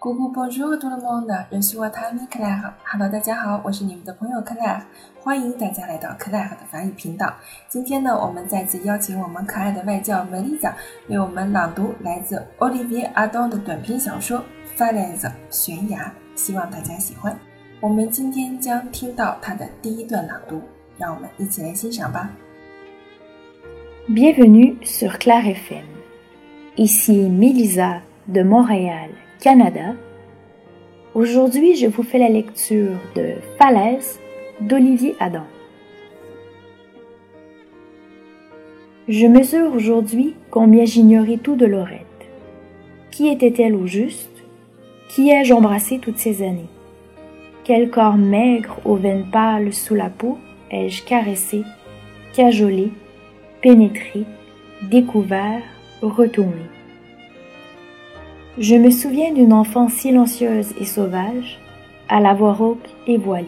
Google Bonjour tout le monde，认识我他米克莱尔。Hello，大家好，我是你们的朋友克莱尔，欢迎大家来到克莱尔的法语频道。今天呢，我们再次邀请我们可爱的外教梅丽莎为我们朗读来自 Olivier Adam 的短篇小说《Falaise》悬崖，希望大家喜欢。我们今天将听到他的第一段朗读，让我们一起来欣赏吧。Bienvenue sur Claire FM. Ici Melissa de Montréal, Canada. Aujourd'hui, je vous fais la lecture de Falaise d'Olivier Adam. Je mesure aujourd'hui combien j'ignorais tout de Laurette. Qui était-elle au juste? Qui ai-je embrassé toutes ces années? Quel corps maigre aux veines pâles sous la peau ai-je caressé, cajolé, pénétré, découvert, retourné? Je me souviens d'une enfant silencieuse et sauvage, à la voix rauque et voilée,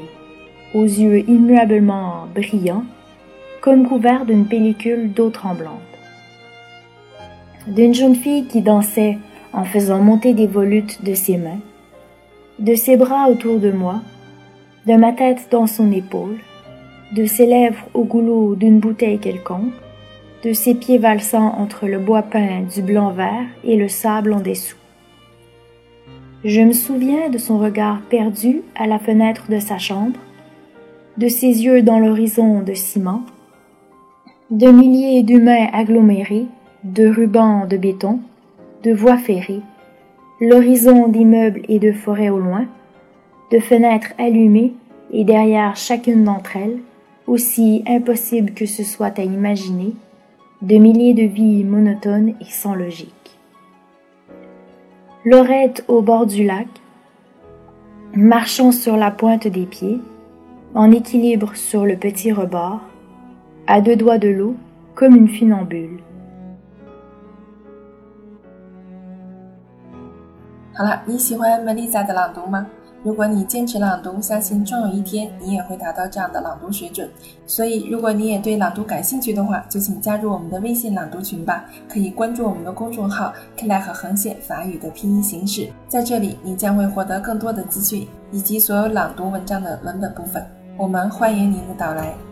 aux yeux immuablement brillants, comme couverts d'une pellicule d'eau tremblante. D'une jeune fille qui dansait en faisant monter des volutes de ses mains, de ses bras autour de moi, de ma tête dans son épaule, de ses lèvres au goulot d'une bouteille quelconque, de ses pieds valsant entre le bois peint du blanc vert et le sable en dessous. Je me souviens de son regard perdu à la fenêtre de sa chambre, de ses yeux dans l'horizon de ciment, de milliers d'humains agglomérés, de rubans de béton, de voies ferrées, l'horizon d'immeubles et de forêts au loin, de fenêtres allumées et derrière chacune d'entre elles, aussi impossible que ce soit à imaginer, de milliers de vies monotones et sans logique. Laurette au bord du lac, marchant sur la pointe des pieds, en équilibre sur le petit rebord, à deux doigts de l'eau, comme une funambule. 如果你坚持朗读，相信终有一天你也会达到这样的朗读水准。所以，如果你也对朗读感兴趣的话，就请加入我们的微信朗读群吧。可以关注我们的公众号 c l a c 横线法语”的拼音形式，在这里你将会获得更多的资讯以及所有朗读文章的文本部分。我们欢迎您的到来。